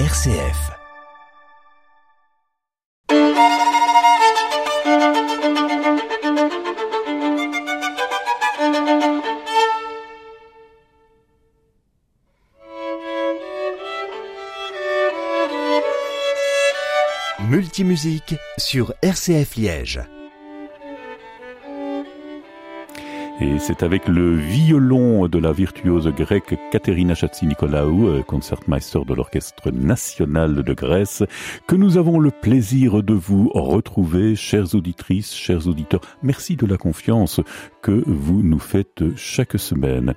RCF. Multimusique sur RCF Liège. Et c'est avec le violon de la virtuose grecque Katerina Chatsi-Nicolaou, euh, concertmeister de l'Orchestre national de Grèce, que nous avons le plaisir de vous retrouver, chères auditrices, chers auditeurs. Merci de la confiance que vous nous faites chaque semaine.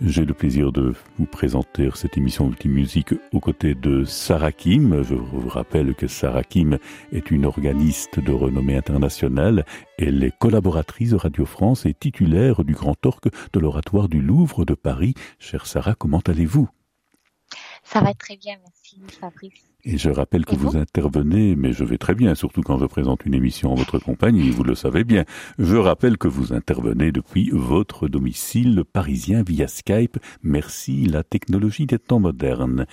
J'ai le plaisir de vous présenter cette émission Multimusique aux côtés de Sarah Kim. Je vous rappelle que Sarah Kim est une organiste de renommée internationale. Elle est collaboratrice de Radio France et titulaire du Grand Orque de l'Oratoire du Louvre de Paris. Chère Sarah, comment allez-vous? Ça va très bien, merci Fabrice. Et je rappelle que vous intervenez, mais je vais très bien, surtout quand je présente une émission en votre compagnie, vous le savez bien. Je rappelle que vous intervenez depuis votre domicile parisien via Skype. Merci, la technologie des temps modernes.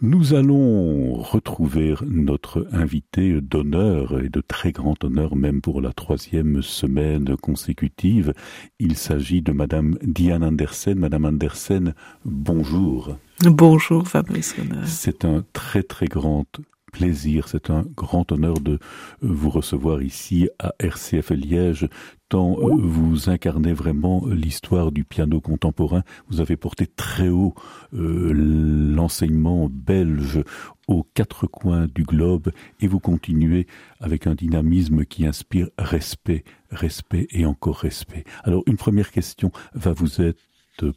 Nous allons retrouver notre invité d'honneur et de très grand honneur même pour la troisième semaine consécutive. Il s'agit de Madame Diane Andersen. Madame Andersen, bonjour. Bonjour Fabrice C'est un très très grand plaisir, c'est un grand honneur de vous recevoir ici à RCF Liège, tant euh, vous incarnez vraiment l'histoire du piano contemporain. Vous avez porté très haut euh, l'enseignement belge aux quatre coins du globe et vous continuez avec un dynamisme qui inspire respect, respect et encore respect. Alors une première question va vous être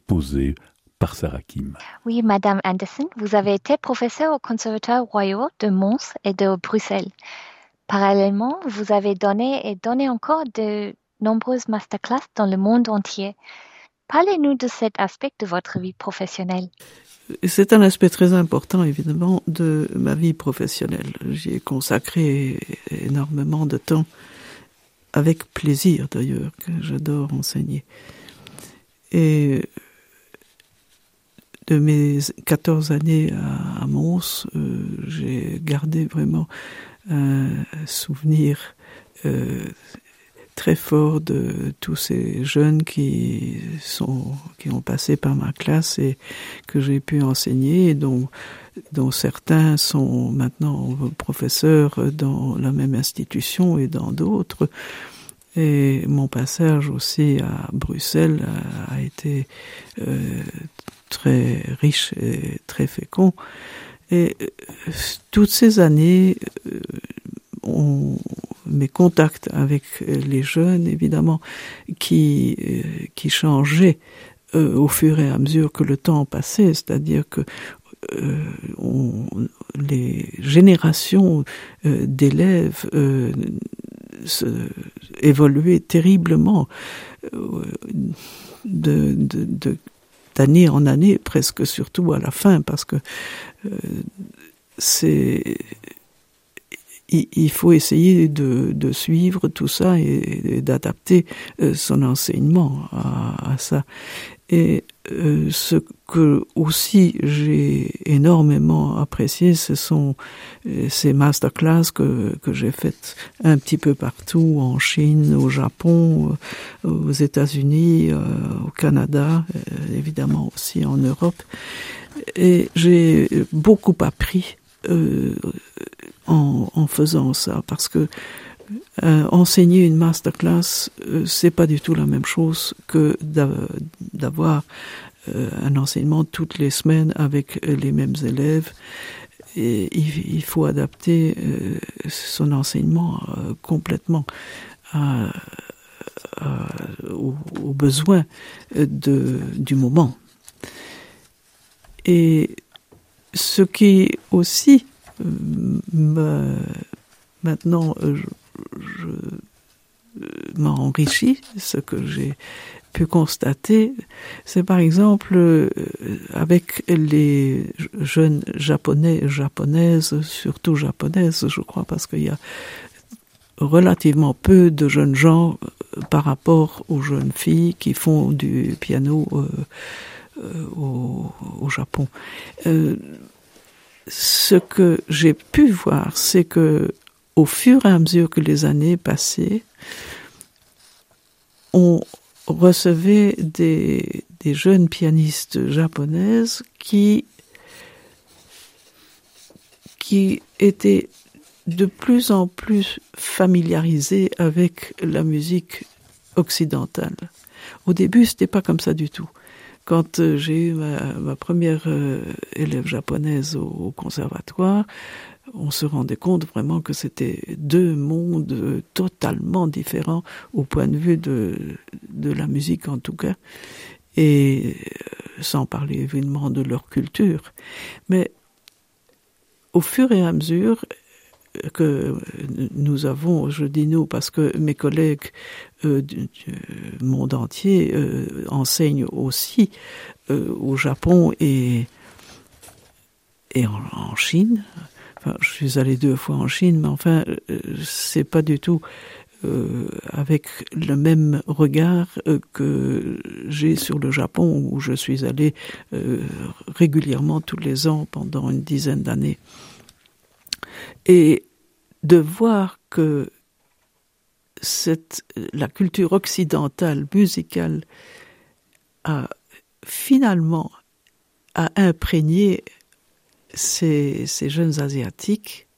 posée par Sarah Kim. Oui, Madame Anderson, vous avez été professeure au Conservatoire royal de Mons et de Bruxelles. Parallèlement, vous avez donné et donné encore de nombreuses masterclass dans le monde entier. Parlez-nous de cet aspect de votre vie professionnelle. C'est un aspect très important, évidemment, de ma vie professionnelle. J'y ai consacré énormément de temps, avec plaisir d'ailleurs, que j'adore enseigner. Et de mes 14 années à, Mons, euh, j'ai gardé vraiment un souvenir euh, très fort de tous ces jeunes qui sont qui ont passé par ma classe et que j'ai pu enseigner et dont dont certains sont maintenant professeurs dans la même institution et dans d'autres. Et mon passage aussi à Bruxelles a, été euh, très riche et très fécond. Et euh, toutes ces années, euh, mes contacts avec les jeunes, évidemment, qui, qui changeaient au fur et à mesure que le temps passait, c'est-à-dire que les générations d'élèves évoluaient terriblement de, de, de d'année en année, presque surtout à la fin, parce que euh, c'est il, faut essayer de, de, suivre tout ça et, d'adapter euh, son enseignement à, à ça. Et euh, ce que aussi j'ai énormément apprécié, ce sont euh, ces masterclass que, que j'ai faites un petit peu partout, en Chine, au Japon, euh, aux États-Unis, au Canada, évidemment aussi en Europe. Et j'ai beaucoup appris en, en, faisant ça, parce que euh, enseigner une masterclass, euh, c'est pas du tout la même chose que d'avoir euh, un enseignement toutes les semaines avec les mêmes élèves. Et il, faut adapter euh, son enseignement euh, complètement aux, besoins de, du moment. Et ce qui aussi maintenant je m'a enrichi, ce que j'ai pu constater, c'est par exemple euh, avec les jeunes japonais, japonaises, surtout japonaises, je crois, parce qu'il y a relativement peu de jeunes gens euh, par rapport aux jeunes filles qui font du piano euh, euh, au, Japon. Euh, ce que j'ai pu voir, c'est que au fur et à mesure que les années passaient, on recevait des, jeunes pianistes japonaises qui, étaient de plus en plus familiarisées avec la musique occidentale. Au début, c'était pas comme ça du tout. Quand euh, j'ai eu ma, première euh, élève japonaise au, conservatoire, on se rendait compte vraiment que c'était deux mondes totalement différents au point de vue de, la musique en tout cas, et euh, sans parler évidemment de leur culture. Mais au fur et à mesure, que nous avons, je dis nous parce que mes collègues euh, du, monde entier euh, enseignent aussi au Japon et en, Chine. Je suis allé deux fois en Chine, mais enfin, c'est pas du tout avec le même regard que j'ai sur le Japon, où je suis allé régulièrement tous les ans pendant une dizaine d'années. Et de voir que la culture occidentale musicale a finalement a imprégné ces, jeunes asiatiques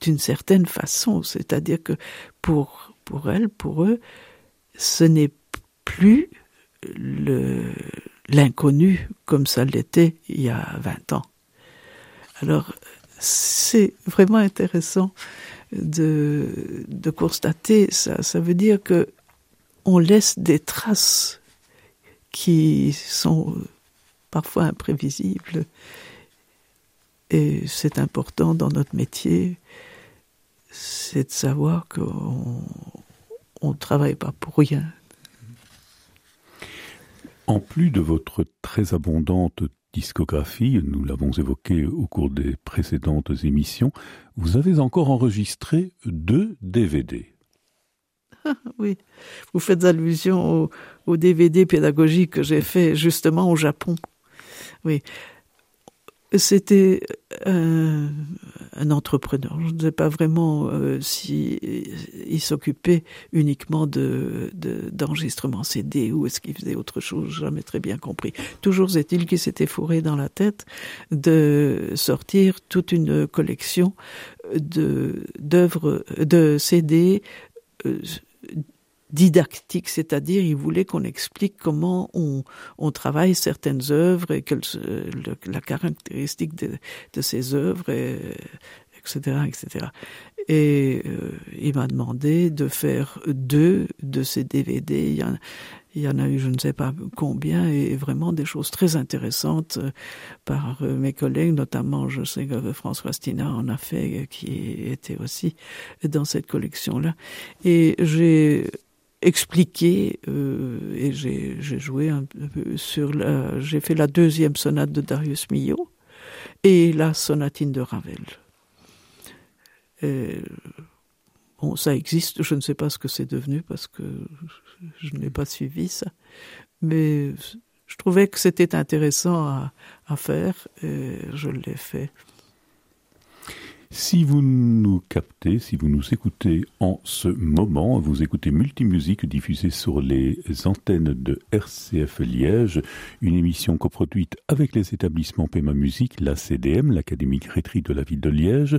d'une certaine façon, c'est-à-dire que pour pour elles, pour eux, ce n'est plus l'inconnu comme ça l'était il y a 20 ans. Alors c'est vraiment intéressant de, de constater ça. Ça veut dire que on laisse des traces qui sont parfois imprévisibles. Et c'est important dans notre métier, c'est de savoir qu'on ne travaille pas pour rien. En plus de votre très abondante discographie, nous l'avons évoqué au cours des précédentes émissions, vous avez encore enregistré deux DVD. oui, vous faites allusion au, au DVD pédagogique que j'ai fait justement au Japon. Oui, c'était un, un, entrepreneur. Je ne sais pas vraiment euh, si il s'occupait uniquement de d'enregistrement CD ou est-ce qu'il faisait autre chose. Jamais très bien compris. Toujours est-il qu'il s'était fourré dans la tête de sortir toute une collection de d'œuvres de CD euh, didactique, c'est-à-dire il voulait qu'on explique comment on, on, travaille certaines œuvres et quelle, le, la caractéristique de, de ces œuvres, et, etc., etc. Et euh, il m'a demandé de faire deux de ces DVD. Il y, en, il y en a eu je ne sais pas combien et vraiment des choses très intéressantes euh, par euh, mes collègues, notamment je sais que François Stina en a fait, qui était aussi dans cette collection-là. Et j'ai expliqué euh, et j'ai joué un peu sur j'ai fait la deuxième sonate de Darius Milhaud et la sonatine de Ravel. Bon, ça existe, je ne sais pas ce que c'est devenu parce que je n'ai pas suivi ça, mais je trouvais que c'était intéressant à faire et je l'ai fait. Si vous nous captez, si vous nous écoutez en ce moment, vous écoutez Multimusique diffusée sur les antennes de RCF Liège, une émission coproduite avec les établissements Pema Musique, la CDM, l'Académie Grétry de la ville de Liège,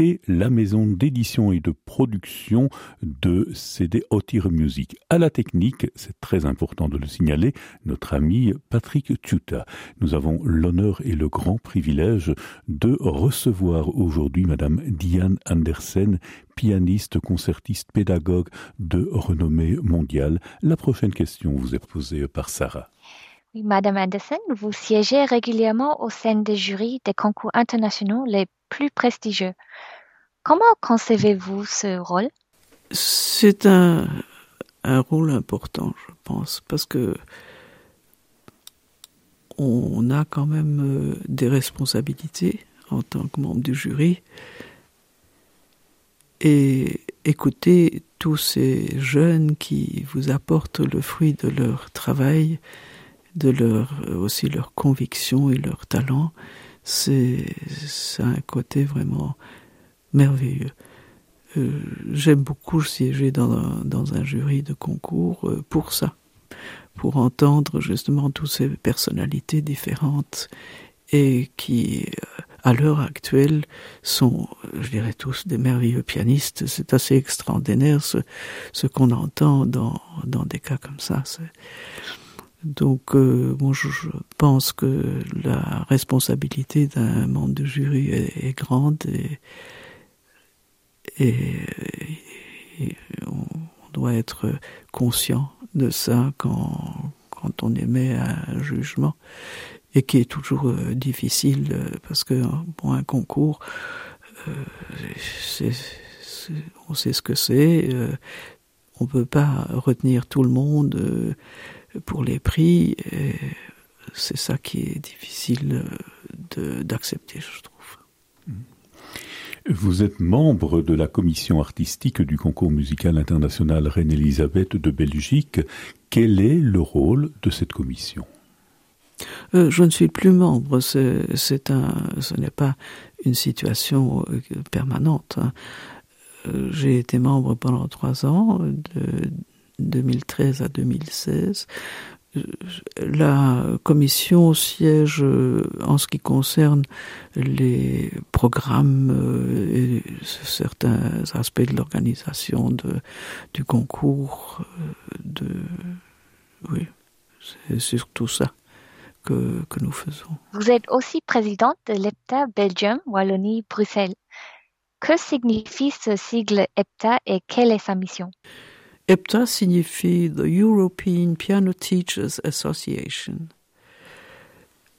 et la maison d'édition et de production de CD Otir Music. À la technique, c'est très important de le signaler, notre ami Patrick Tuta. Nous avons l'honneur et le grand privilège de recevoir aujourd'hui Madame Diane Andersen, pianiste, concertiste, pédagogue de renommée mondiale. La prochaine question vous est posée par Sarah. Oui, Madame Andersen, vous siégez régulièrement au sein des jurys des concours internationaux les plus prestigieux. Comment concevez-vous ce rôle? C'est un, un rôle important, je pense, parce que on a quand même euh, des responsabilités en tant que membre du jury et écouter tous ces jeunes qui vous apportent le fruit de leur travail, de leur aussi leur conviction et leur talent, c'est un côté vraiment merveilleux. Euh, j'aime beaucoup siéger dans un, dans un jury de concours euh, pour ça, pour entendre justement toutes ces personnalités différentes et qui, euh, à l'heure actuelle, sont, je dirais tous, des merveilleux pianistes. C'est assez extraordinaire ce, qu'on entend dans, des cas comme ça. Donc, euh, moi, je, pense que la responsabilité d'un membre de jury est, grande et, et, on doit être conscient de ça quand, quand on émet un jugement et qui est toujours euh, difficile euh, parce que un concours, euh, on sait ce que c'est. On peut pas retenir tout le monde pour les prix. C'est ça qui est difficile d'accepter, je trouve. Vous êtes membre de la commission artistique du concours musical international Reine-Elisabeth de Belgique. Quel est le rôle de cette commission? Euh, Je ne suis plus membre. C'est, un, ce n'est pas une situation euh, permanente. Hein. Euh, j'ai été membre pendant trois ans, de 2013 à 2016 la commission siège en ce qui concerne les programmes et certains aspects de l'organisation du concours de oui c'est surtout ça que, que nous faisons vous êtes aussi présidente de l'EPTA Belgium Wallonie Bruxelles que signifie ce sigle EPTA et quelle est sa mission? EPTA signifie The European Piano Teachers Association.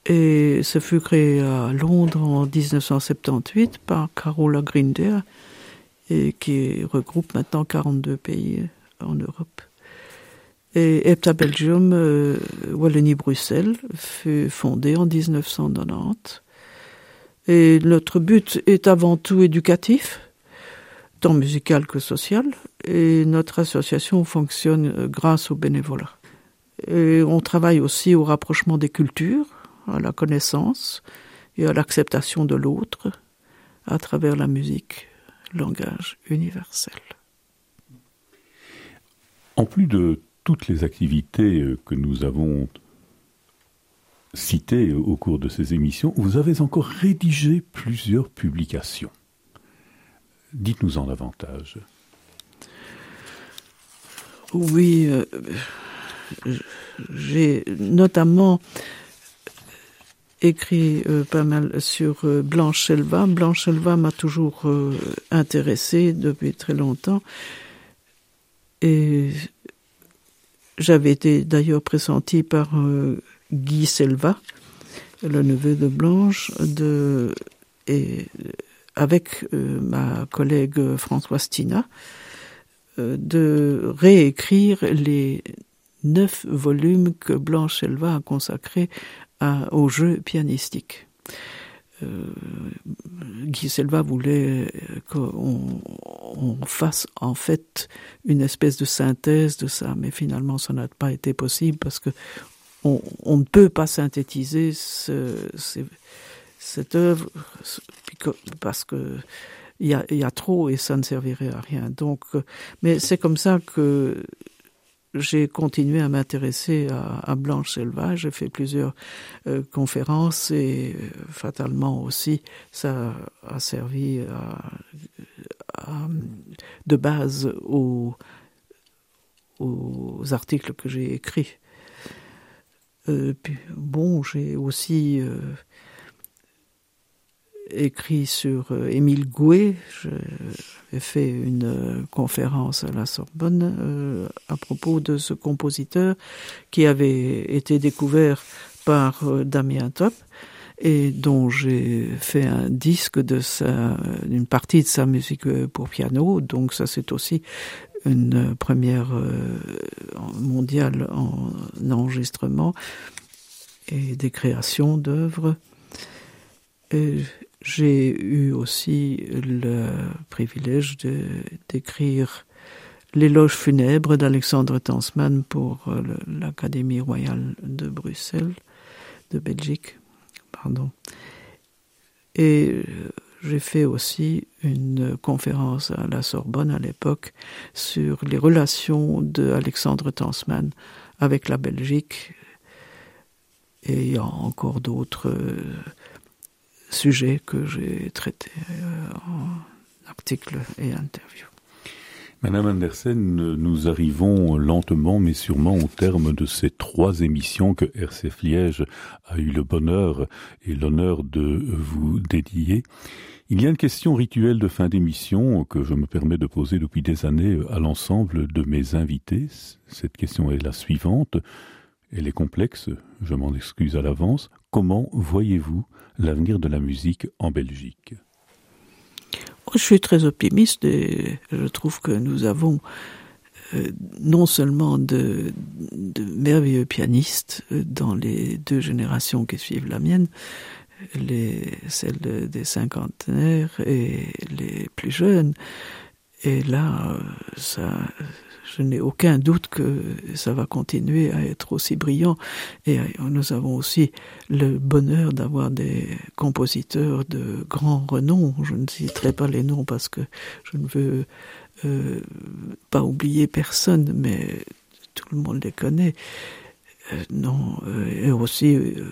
Et ce fut créé à Londres en 1978 par Carola Grinder et qui regroupe maintenant 42 pays en Europe. Et EPTA Belgium euh, Wallonie Bruxelles fut fondée en 1990. Et notre but est avant tout éducatif, tant musical que social, et notre association fonctionne grâce au bénévolat. Et on travaille aussi au rapprochement des cultures, à la connaissance et à l'acceptation de l'autre à travers la musique, langage universel. En plus de toutes les activités euh, que nous avons citées au cours de ces émissions, vous avez encore rédigé plusieurs publications. Dites-nous en davantage. Oui, euh, j'ai notamment écrit euh, pas mal sur euh, Blanche Elva. Blanche Elva m'a toujours euh, intéressé depuis très longtemps et j'avais été d'ailleurs pressenti par euh, Guy Selva, le neveu de Blanche, de, et avec euh, ma collègue Françoise Tina, euh, de réécrire les neuf volumes que Blanche Elva a consacré à, au jeu pianistique. Euh, Guy Selva voulait qu'on on fasse en fait une espèce de synthèse de ça, mais finalement ça n'a pas été possible parce que on, ne peut pas synthétiser ce, ce, cette œuvre parce que il y a, y a trop et ça ne servirait à rien. Donc mais c'est comme ça que j'ai continué à m'intéresser à, blanche selvage j'ai fait plusieurs euh, conférences et euh, fatalement aussi ça a servi à, à, de base aux, aux articles que j'ai écrits. Euh, puis, bon j'ai aussi euh, écrit sur euh, Émile Gouet. J'ai fait une euh, conférence à la Sorbonne euh, à propos de ce compositeur qui avait été découvert par Damien Top et dont j'ai fait un disque de sa partie de sa musique pour piano donc ça c'est aussi une première mondiale en enregistrement et des créations d'oeuvres et j'ai eu aussi le privilège d'écrire l'éloge funèbre d'Alexandre Tansman pour euh, l'Académie royale de Bruxelles de Belgique pardon Et j'ai fait aussi une conférence à la Sorbonne à l'époque sur les relations de Alexandre Tansman avec la Belgique. Et y a encore d'autres sujets que j'ai traités en articles et interviews. Madame Andersen, nous arrivons lentement mais sûrement au terme de ces trois émissions que RCF Liège a eu le bonheur et l'honneur de vous dédier. Il y a une question rituelle de fin d'émission que je me permets de poser depuis des années à l'ensemble de mes invités. Cette question est la suivante. Elle est complexe, je m'en excuse à l'avance. Comment voyez-vous l'avenir de la musique en Belgique je suis très optimiste et je trouve que nous avons euh, non seulement de, merveilleux pianistes euh, dans les deux générations qui suivent la mienne, les, celles des cinquantenaires et les plus jeunes. Et là, ça, je n'ai aucun doute que ça va continuer à être aussi brillant. Et nous avons aussi le bonheur d'avoir des compositeurs de grand renom. Je ne citerai pas les noms parce que je ne veux euh, pas oublier personne, mais tout le monde les connaît. Euh, non, euh, et aussi euh,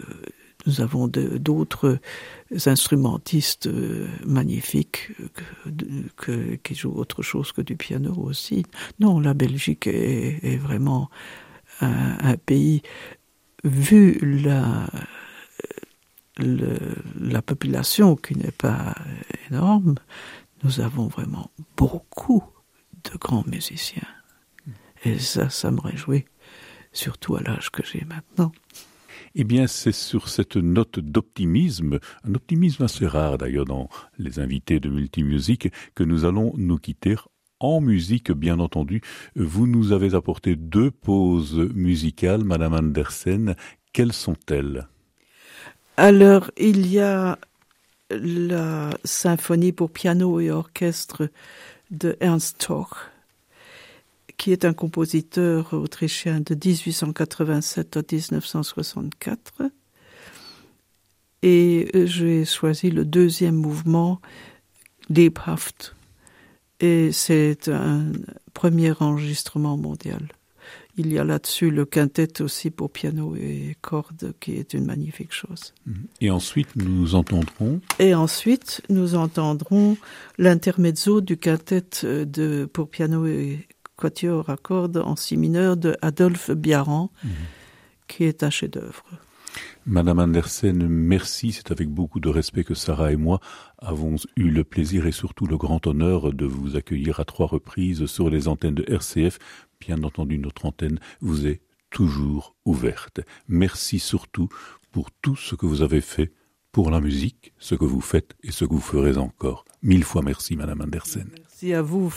nous avons d'autres instrumentistes euh, magnifiques que, que, qui jouent autre chose que du piano aussi. Non, la Belgique est, vraiment un, pays, vu la population qui n'est pas énorme, nous avons vraiment beaucoup de grands musiciens. Et ça, ça me réjouit, surtout à l'âge que j'ai maintenant. Eh bien, c'est sur cette note d'optimisme, un optimisme assez rare d'ailleurs dans les invités de Multimusique, que nous allons nous quitter en musique, bien entendu. Vous nous avez apporté deux pauses musicales, Madame Andersen. Quelles sont-elles? Alors, il y a la symphonie pour piano et orchestre de Ernst Toch qui est un compositeur autrichien de 1887 à 1964. Et j'ai choisi le deuxième mouvement, Lebhaft. Et c'est un premier enregistrement mondial. Il y a là-dessus le quintet aussi pour piano et cordes qui est une magnifique chose. Et ensuite, nous entendrons Et ensuite, nous entendrons l'intermezzo du quintet de, pour piano et quatuor à cordes en si mineur de Adolphe Biaran, mmh. qui est un chef-d'œuvre. Madame Andersen, merci. C'est avec beaucoup de respect que Sarah et moi avons eu le plaisir et surtout le grand honneur de vous accueillir à trois reprises sur les antennes de RCF. Bien entendu, notre antenne vous est toujours ouverte. Merci surtout pour tout ce que vous avez fait pour la musique, ce que vous faites et ce que vous ferez encore. Mille fois merci, Madame Andersen. Merci à vous.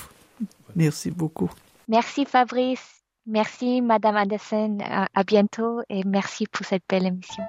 Merci beaucoup. Merci Fabrice, merci Madame Anderson, à bientôt et merci pour cette belle émission.